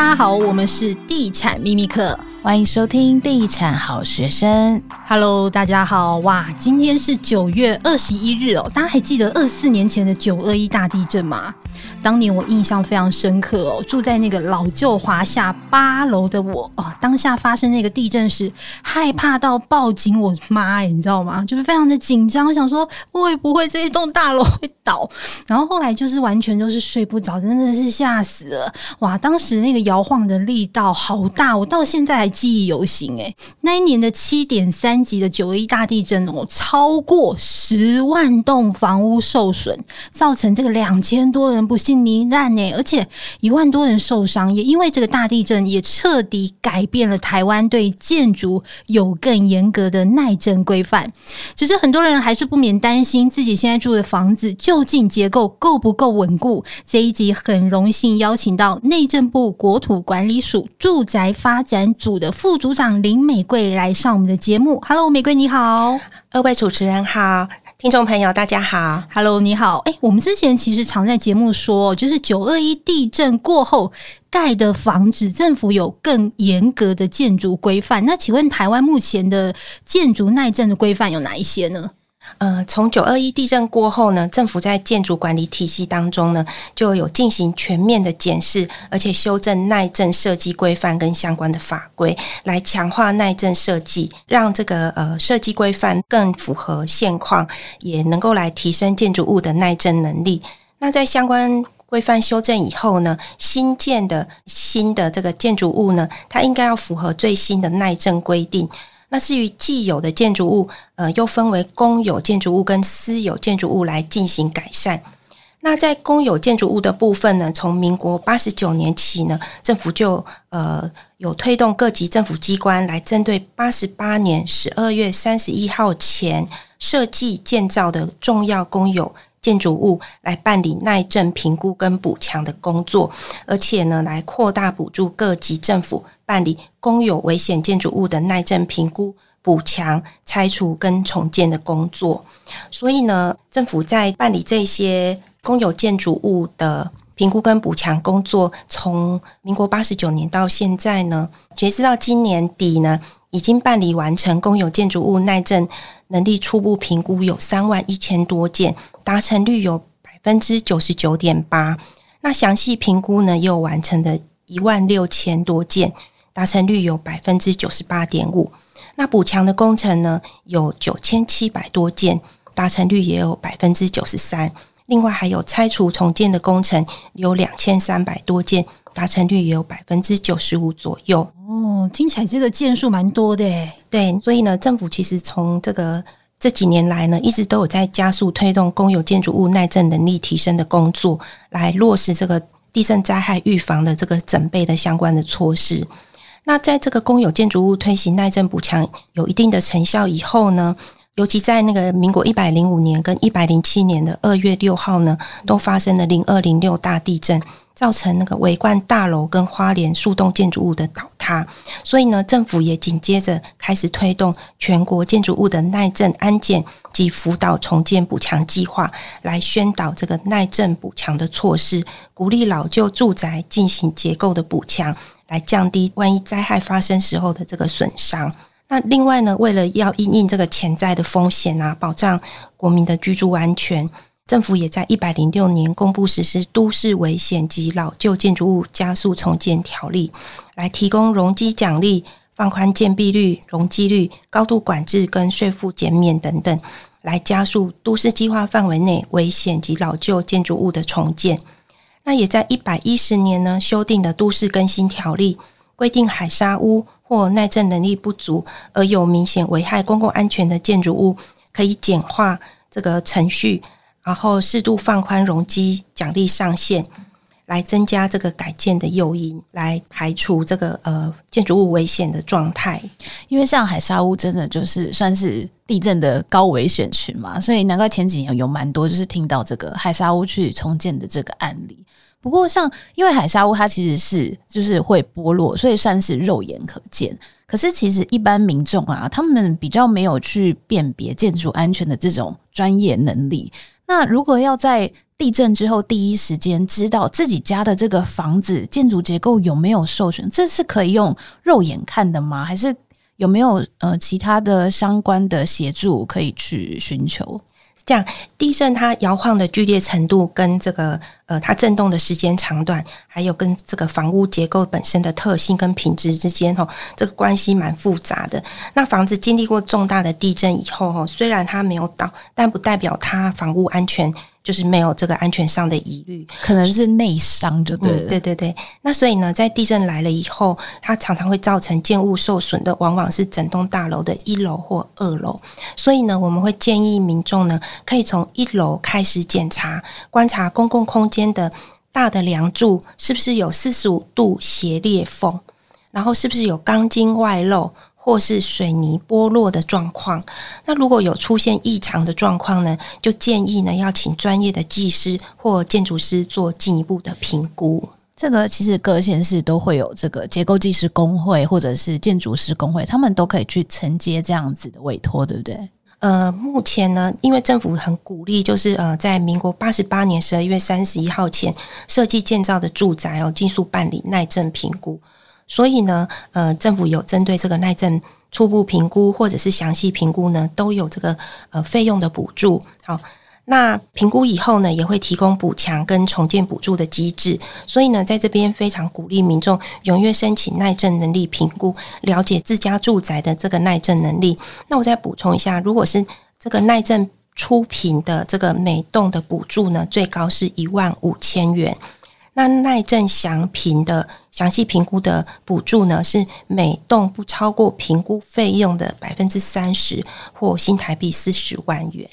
大家好，我们是地产秘密课，欢迎收听地产好学生。Hello，大家好，哇，今天是九月二十一日哦，大家还记得二四年前的九二一大地震吗？当年我印象非常深刻哦，住在那个老旧华夏八楼的我哦，当下发生那个地震时，害怕到报警，我妈耶，你知道吗？就是非常的紧张，想说会不会这一栋大楼会倒？然后后来就是完全就是睡不着，真的是吓死了！哇，当时那个摇晃的力道好大，我到现在还记忆犹新。诶，那一年的七点三级的九一大地震哦，超过十万栋房屋受损，造成这个两千多人不幸。罹难呢，而且一万多人受伤，也因为这个大地震，也彻底改变了台湾对建筑有更严格的耐震规范。只是很多人还是不免担心自己现在住的房子究竟结构够不够稳固。这一集很荣幸邀请到内政部国土管理署住宅发展组的副组长林美桂来上我们的节目。Hello，美桂你好，二位主持人好。听众朋友，大家好，Hello，你好。哎，我们之前其实常在节目说，就是九二一地震过后盖的房子，政府有更严格的建筑规范。那请问，台湾目前的建筑耐震的规范有哪一些呢？呃，从九二一地震过后呢，政府在建筑管理体系当中呢，就有进行全面的检视，而且修正耐震设计规范跟相关的法规，来强化耐震设计，让这个呃设计规范更符合现况，也能够来提升建筑物的耐震能力。那在相关规范修正以后呢，新建的新的这个建筑物呢，它应该要符合最新的耐震规定。那至于既有的建筑物，呃，又分为公有建筑物跟私有建筑物来进行改善。那在公有建筑物的部分呢，从民国八十九年起呢，政府就呃有推动各级政府机关来针对八十八年十二月三十一号前设计建造的重要公有建筑物来办理耐震评估跟补强的工作，而且呢，来扩大补助各级政府办理公有危险建筑物的耐震评估、补强、拆除跟重建的工作。所以呢，政府在办理这些公有建筑物的评估跟补强工作，从民国八十九年到现在呢，截至到今年底呢，已经办理完成公有建筑物耐震能力初步评估有三万一千多件，达成率有百分之九十九点八。那详细评估呢，又完成的一万六千多件，达成率有百分之九十八点五。那补强的工程呢，有九千七百多件，达成率也有百分之九十三。另外还有拆除重建的工程有两千三百多件，达成率也有百分之九十五左右。哦，听起来这个件数蛮多的诶。对，所以呢，政府其实从这个这几年来呢，一直都有在加速推动公有建筑物耐震能力提升的工作，来落实这个地震灾害预防的这个整备的相关的措施。那在这个公有建筑物推行耐震补强有一定的成效以后呢，尤其在那个民国一百零五年跟一百零七年的二月六号呢，都发生了零二零六大地震，造成那个维冠大楼跟花莲数栋建筑物的倒塌。所以呢，政府也紧接着开始推动全国建筑物的耐震安检及辅导重建补强计划，来宣导这个耐震补强的措施，鼓励老旧住宅进行结构的补强，来降低万一灾害发生时候的这个损伤。那另外呢，为了要应应这个潜在的风险啊，保障国民的居住安全，政府也在一百零六年公布实施《都市危险及老旧建筑物加速重建条例》，来提供容积奖励、放宽建蔽率、容积率、高度管制跟税负减免等等，来加速都市计划范围内危险及老旧建筑物的重建。那也在一百一十年呢，修订的《都市更新条例》，规定海砂屋。或耐震能力不足而有明显危害公共安全的建筑物，可以简化这个程序，然后适度放宽容积奖励上限，来增加这个改建的诱因，来排除这个呃建筑物危险的状态。因为像海沙屋真的就是算是地震的高危险区嘛，所以难怪前几年有蛮多就是听到这个海沙屋去重建的这个案例。不过，像因为海沙屋它其实是就是会剥落，所以算是肉眼可见。可是，其实一般民众啊，他们比较没有去辨别建筑安全的这种专业能力。那如果要在地震之后第一时间知道自己家的这个房子建筑结构有没有受损，这是可以用肉眼看的吗？还是有没有呃其他的相关的协助可以去寻求？这样，地震它摇晃的剧烈程度跟这个呃它震动的时间长短，还有跟这个房屋结构本身的特性跟品质之间，吼，这个关系蛮复杂的。那房子经历过重大的地震以后，吼，虽然它没有倒，但不代表它房屋安全。就是没有这个安全上的疑虑，可能是内伤，就对、嗯。对对对，那所以呢，在地震来了以后，它常常会造成建物受损的，往往是整栋大楼的一楼或二楼。所以呢，我们会建议民众呢，可以从一楼开始检查，观察公共空间的大的梁柱是不是有四十五度斜裂缝，然后是不是有钢筋外露。或是水泥剥落的状况，那如果有出现异常的状况呢，就建议呢要请专业的技师或建筑师做进一步的评估。这个其实各县市都会有这个结构技师工会或者是建筑师工会，他们都可以去承接这样子的委托，对不对？呃，目前呢，因为政府很鼓励，就是呃，在民国八十八年十二月三十一号前设计建造的住宅哦，尽速办理耐震评估。所以呢，呃，政府有针对这个耐震初步评估或者是详细评估呢，都有这个呃费用的补助。好，那评估以后呢，也会提供补强跟重建补助的机制。所以呢，在这边非常鼓励民众踊跃申请耐震能力评估，了解自家住宅的这个耐震能力。那我再补充一下，如果是这个耐震初评的这个每栋的补助呢，最高是一万五千元。那耐震详评的详细评估的补助呢，是每栋不超过评估费用的百分之三十，或新台币四十万元。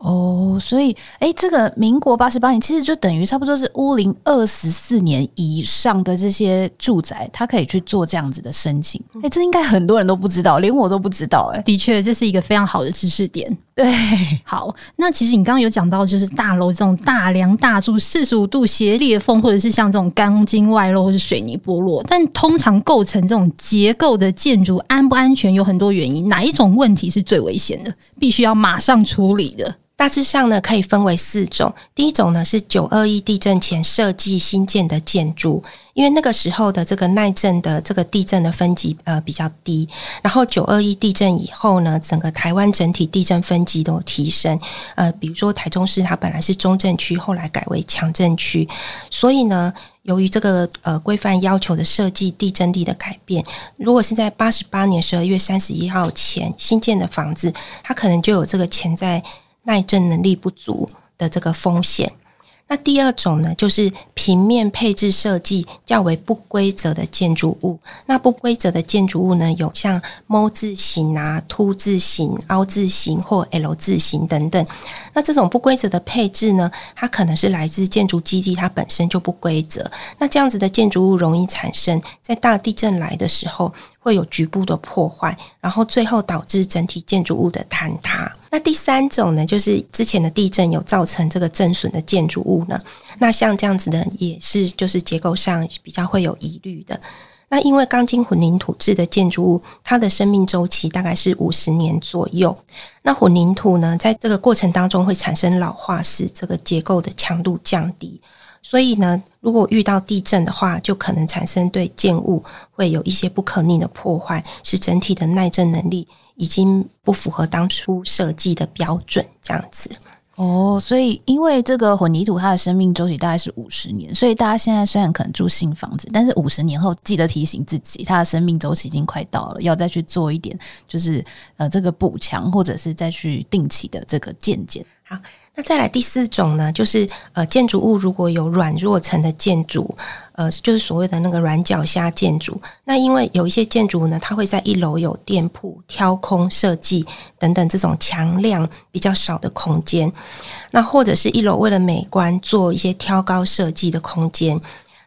哦，所以，哎，这个民国八十八年，其实就等于差不多是屋龄二十四年以上的这些住宅，它可以去做这样子的申请。哎，这应该很多人都不知道，连我都不知道。哎，的确，这是一个非常好的知识点。对，好，那其实你刚刚有讲到，就是大楼这种大梁大柱四十五度斜裂缝，或者是像这种钢筋外露或者水泥剥落，但通常构成这种结构的建筑安不安全，有很多原因，哪一种问题是最危险的，必须要马上处理的？大致上呢，可以分为四种。第一种呢是九二一地震前设计新建的建筑，因为那个时候的这个耐震的这个地震的分级呃比较低。然后九二一地震以后呢，整个台湾整体地震分级都提升。呃，比如说台中市它本来是中震区，后来改为强震区。所以呢，由于这个呃规范要求的设计地震力的改变，如果是在八十八年十二月三十一号前新建的房子，它可能就有这个潜在。耐震能力不足的这个风险。那第二种呢，就是平面配置设计较为不规则的建筑物。那不规则的建筑物呢，有像 ㄇ 字形啊、凸字形、凹字形或 L 字形等等。那这种不规则的配置呢，它可能是来自建筑基地它本身就不规则。那这样子的建筑物容易产生在大地震来的时候，会有局部的破坏，然后最后导致整体建筑物的坍塌。那第三种呢，就是之前的地震有造成这个震损的建筑物呢。那像这样子的，也是就是结构上比较会有疑虑的。那因为钢筋混凝土制的建筑物，它的生命周期大概是五十年左右。那混凝土呢，在这个过程当中会产生老化，使这个结构的强度降低。所以呢，如果遇到地震的话，就可能产生对建物会有一些不可逆的破坏，使整体的耐震能力已经不符合当初设计的标准，这样子。哦，所以因为这个混凝土它的生命周期大概是五十年，所以大家现在虽然可能住新房子，但是五十年后记得提醒自己，它的生命周期已经快到了，要再去做一点，就是呃这个补强，或者是再去定期的这个健检。好。那再来第四种呢，就是呃建筑物如果有软弱层的建筑，呃就是所谓的那个软脚虾建筑。那因为有一些建筑呢，它会在一楼有店铺、挑空设计等等这种墙量比较少的空间，那或者是一楼为了美观做一些挑高设计的空间，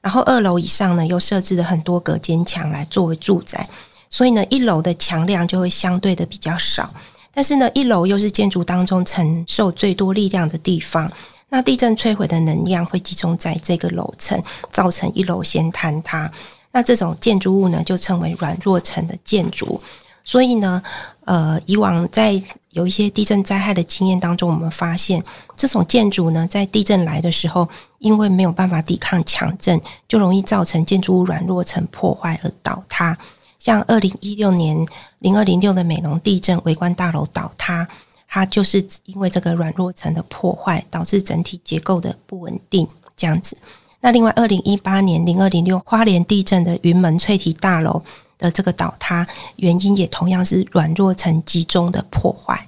然后二楼以上呢又设置了很多隔间墙来作为住宅，所以呢一楼的墙量就会相对的比较少。但是呢，一楼又是建筑当中承受最多力量的地方，那地震摧毁的能量会集中在这个楼层，造成一楼先坍塌。那这种建筑物呢，就称为软弱层的建筑。所以呢，呃，以往在有一些地震灾害的经验当中，我们发现这种建筑呢，在地震来的时候，因为没有办法抵抗强震，就容易造成建筑物软弱层破坏而倒塌。像二零一六年零二零六的美浓地震，围观大楼倒塌，它就是因为这个软弱层的破坏，导致整体结构的不稳定这样子。那另外，二零一八年零二零六花莲地震的云门翠堤大楼的这个倒塌，原因也同样是软弱层集中的破坏。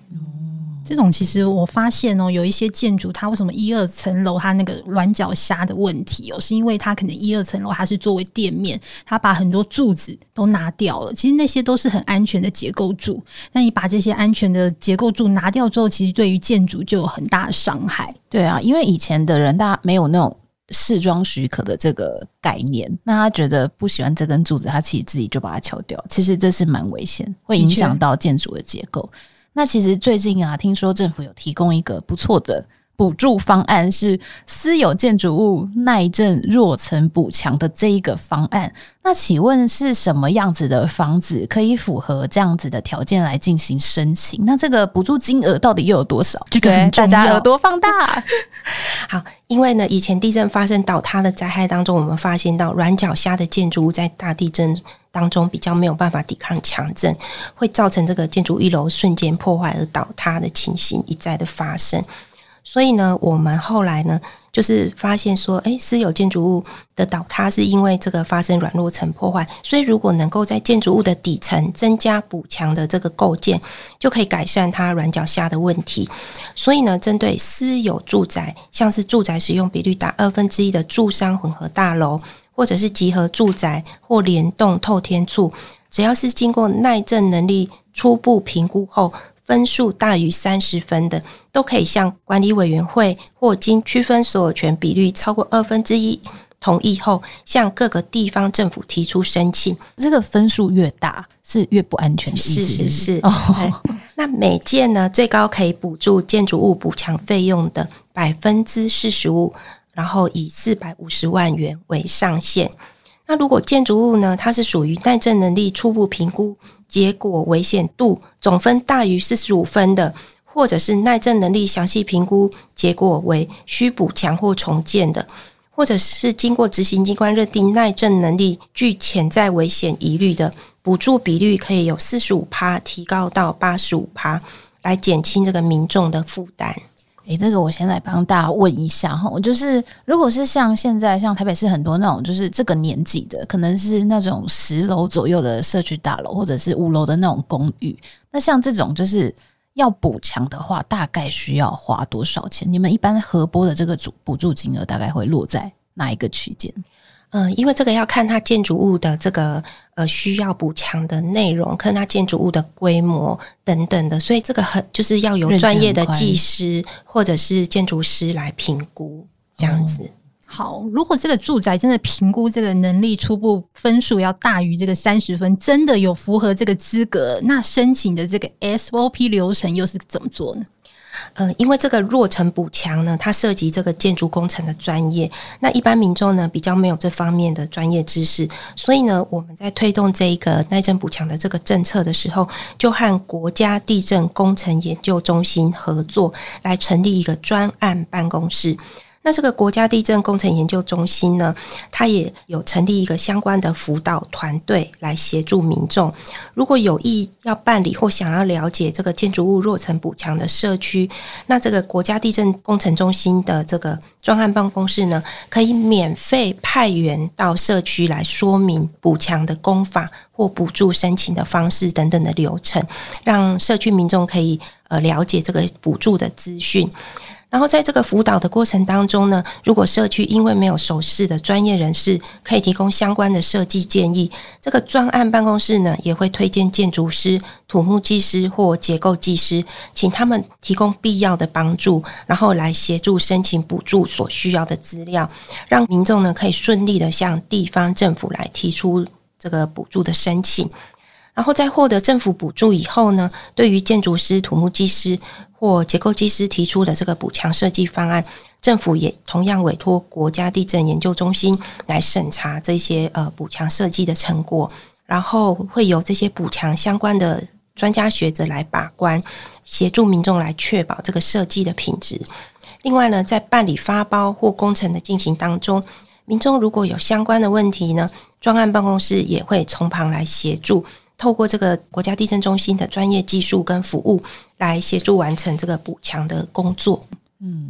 这种其实我发现哦，有一些建筑它为什么一二层楼它那个软脚虾的问题哦，是因为它可能一二层楼它是作为店面，它把很多柱子都拿掉了。其实那些都是很安全的结构柱，那你把这些安全的结构柱拿掉之后，其实对于建筑就有很大的伤害。对啊，因为以前的人大家没有那种试装许可的这个概念，那他觉得不喜欢这根柱子，他其实自己就把它敲掉。其实这是蛮危险，会影响到建筑的结构。那其实最近啊，听说政府有提供一个不错的补助方案，是私有建筑物耐震弱层补强的这一个方案。那请问是什么样子的房子可以符合这样子的条件来进行申请？那这个补助金额到底又有多少？这个大家耳朵放大。好，因为呢，以前地震发生倒塌的灾害当中，我们发现到软脚虾的建筑物在大地震当中比较没有办法抵抗强震，会造成这个建筑一楼瞬间破坏而倒塌的情形一再的发生。所以呢，我们后来呢，就是发现说，诶，私有建筑物的倒塌是因为这个发生软弱层破坏，所以如果能够在建筑物的底层增加补强的这个构件，就可以改善它软脚下的问题。所以呢，针对私有住宅，像是住宅使用比率达二分之一的住商混合大楼，或者是集合住宅或联动透天厝，只要是经过耐震能力初步评估后，分数大于三十分的，都可以向管理委员会或经区分所有权比率超过二分之一同意后，向各个地方政府提出申请。这个分数越大，是越不安全的意思。是是是。哦、那每件呢，最高可以补助建筑物补强费用的百分之四十五，然后以四百五十万元为上限。那如果建筑物呢，它是属于耐震能力初步评估。结果危险度总分大于四十五分的，或者是耐震能力详细评估结果为需补强或重建的，或者是经过执行机关认定耐震能力具潜在危险疑虑的，补助比率可以由四十五趴提高到八十五趴，来减轻这个民众的负担。诶、这个我先来帮大家问一下哈，就是如果是像现在像台北市很多那种，就是这个年纪的，可能是那种十楼左右的社区大楼，或者是五楼的那种公寓，那像这种就是要补墙的话，大概需要花多少钱？你们一般合拨的这个主补助金额大概会落在哪一个区间？嗯，因为这个要看它建筑物的这个呃需要补强的内容，看它建筑物的规模等等的，所以这个很就是要有专业的技师或者是建筑师来评估这样子。好，如果这个住宅真的评估这个能力初步分数要大于这个三十分，真的有符合这个资格，那申请的这个 SOP 流程又是怎么做呢？呃，因为这个弱层补强呢，它涉及这个建筑工程的专业，那一般民众呢比较没有这方面的专业知识，所以呢，我们在推动这一个耐震补强的这个政策的时候，就和国家地震工程研究中心合作，来成立一个专案办公室。那这个国家地震工程研究中心呢，它也有成立一个相关的辅导团队来协助民众。如果有意要办理或想要了解这个建筑物弱层补强的社区，那这个国家地震工程中心的这个专案办公室呢，可以免费派员到社区来说明补强的工法或补助申请的方式等等的流程，让社区民众可以呃了解这个补助的资讯。然后在这个辅导的过程当中呢，如果社区因为没有熟识的专业人士，可以提供相关的设计建议，这个专案办公室呢也会推荐建筑师、土木技师或结构技师，请他们提供必要的帮助，然后来协助申请补助所需要的资料，让民众呢可以顺利的向地方政府来提出这个补助的申请。然后在获得政府补助以后呢，对于建筑师、土木技师或结构技师提出的这个补强设计方案，政府也同样委托国家地震研究中心来审查这些呃补强设计的成果，然后会由这些补强相关的专家学者来把关，协助民众来确保这个设计的品质。另外呢，在办理发包或工程的进行当中，民众如果有相关的问题呢，专案办公室也会从旁来协助，透过这个国家地震中心的专业技术跟服务来协助完成这个补强的工作。嗯，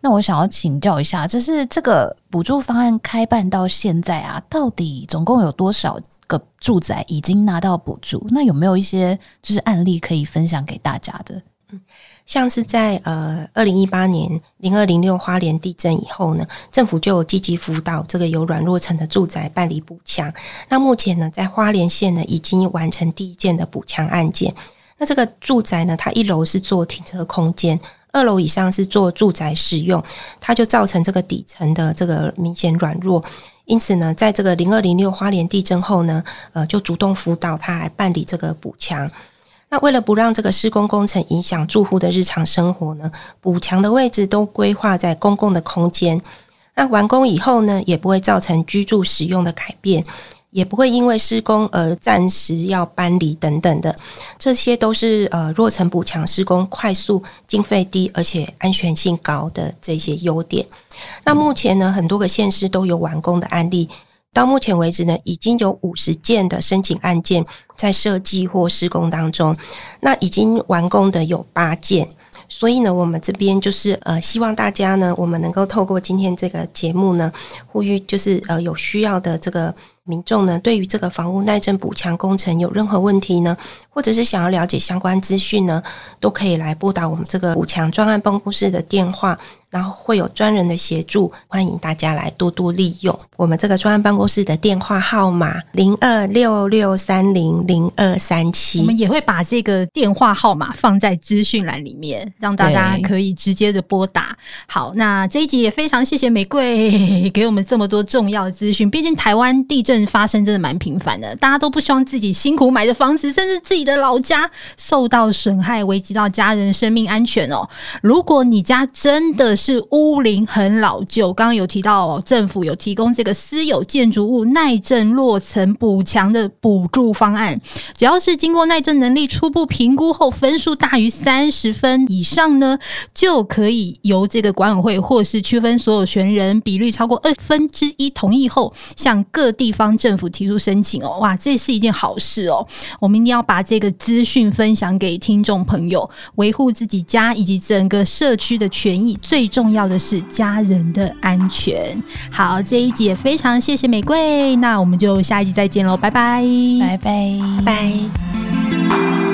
那我想要请教一下，就是这个补助方案开办到现在啊，到底总共有多少个住宅已经拿到补助？那有没有一些就是案例可以分享给大家的？嗯，像是在呃二零一八年零二零六花莲地震以后呢，政府就有积极辅导这个有软弱层的住宅办理补强。那目前呢，在花莲县呢已经完成第一件的补强案件。那这个住宅呢，它一楼是做停车空间。二楼以上是做住宅使用，它就造成这个底层的这个明显软弱，因此呢，在这个零二零六花莲地震后呢，呃，就主动辅导他来办理这个补强。那为了不让这个施工工程影响住户的日常生活呢，补强的位置都规划在公共的空间。那完工以后呢，也不会造成居住使用的改变。也不会因为施工而暂时要搬离等等的，这些都是呃弱层补强施工快速、经费低而且安全性高的这些优点。那目前呢，很多个县市都有完工的案例，到目前为止呢，已经有五十件的申请案件在设计或施工当中，那已经完工的有八件。所以呢，我们这边就是呃，希望大家呢，我们能够透过今天这个节目呢，呼吁就是呃有需要的这个。民众呢，对于这个房屋耐震补强工程有任何问题呢，或者是想要了解相关资讯呢，都可以来拨打我们这个补强专案办公室的电话。然后会有专人的协助，欢迎大家来多多利用我们这个专案办公室的电话号码零二六六三零零二三七。我们也会把这个电话号码放在资讯栏里面，让大家可以直接的拨打。好，那这一集也非常谢谢玫瑰给我们这么多重要资讯。毕竟台湾地震发生真的蛮频繁的，大家都不希望自己辛苦买的房子，甚至自己的老家受到损害，危及到家人生命安全哦。如果你家真的是屋龄很老旧，刚刚有提到哦，政府有提供这个私有建筑物耐震落层补强的补助方案，只要是经过耐震能力初步评估后，分数大于三十分以上呢，就可以由这个管委会或是区分所有权人比率超过二分之一同意后，向各地方政府提出申请哦。哇，这是一件好事哦！我们一定要把这个资讯分享给听众朋友，维护自己家以及整个社区的权益最。重要的是家人的安全。好，这一集也非常谢谢玫瑰，那我们就下一集再见喽，拜拜，拜拜，拜。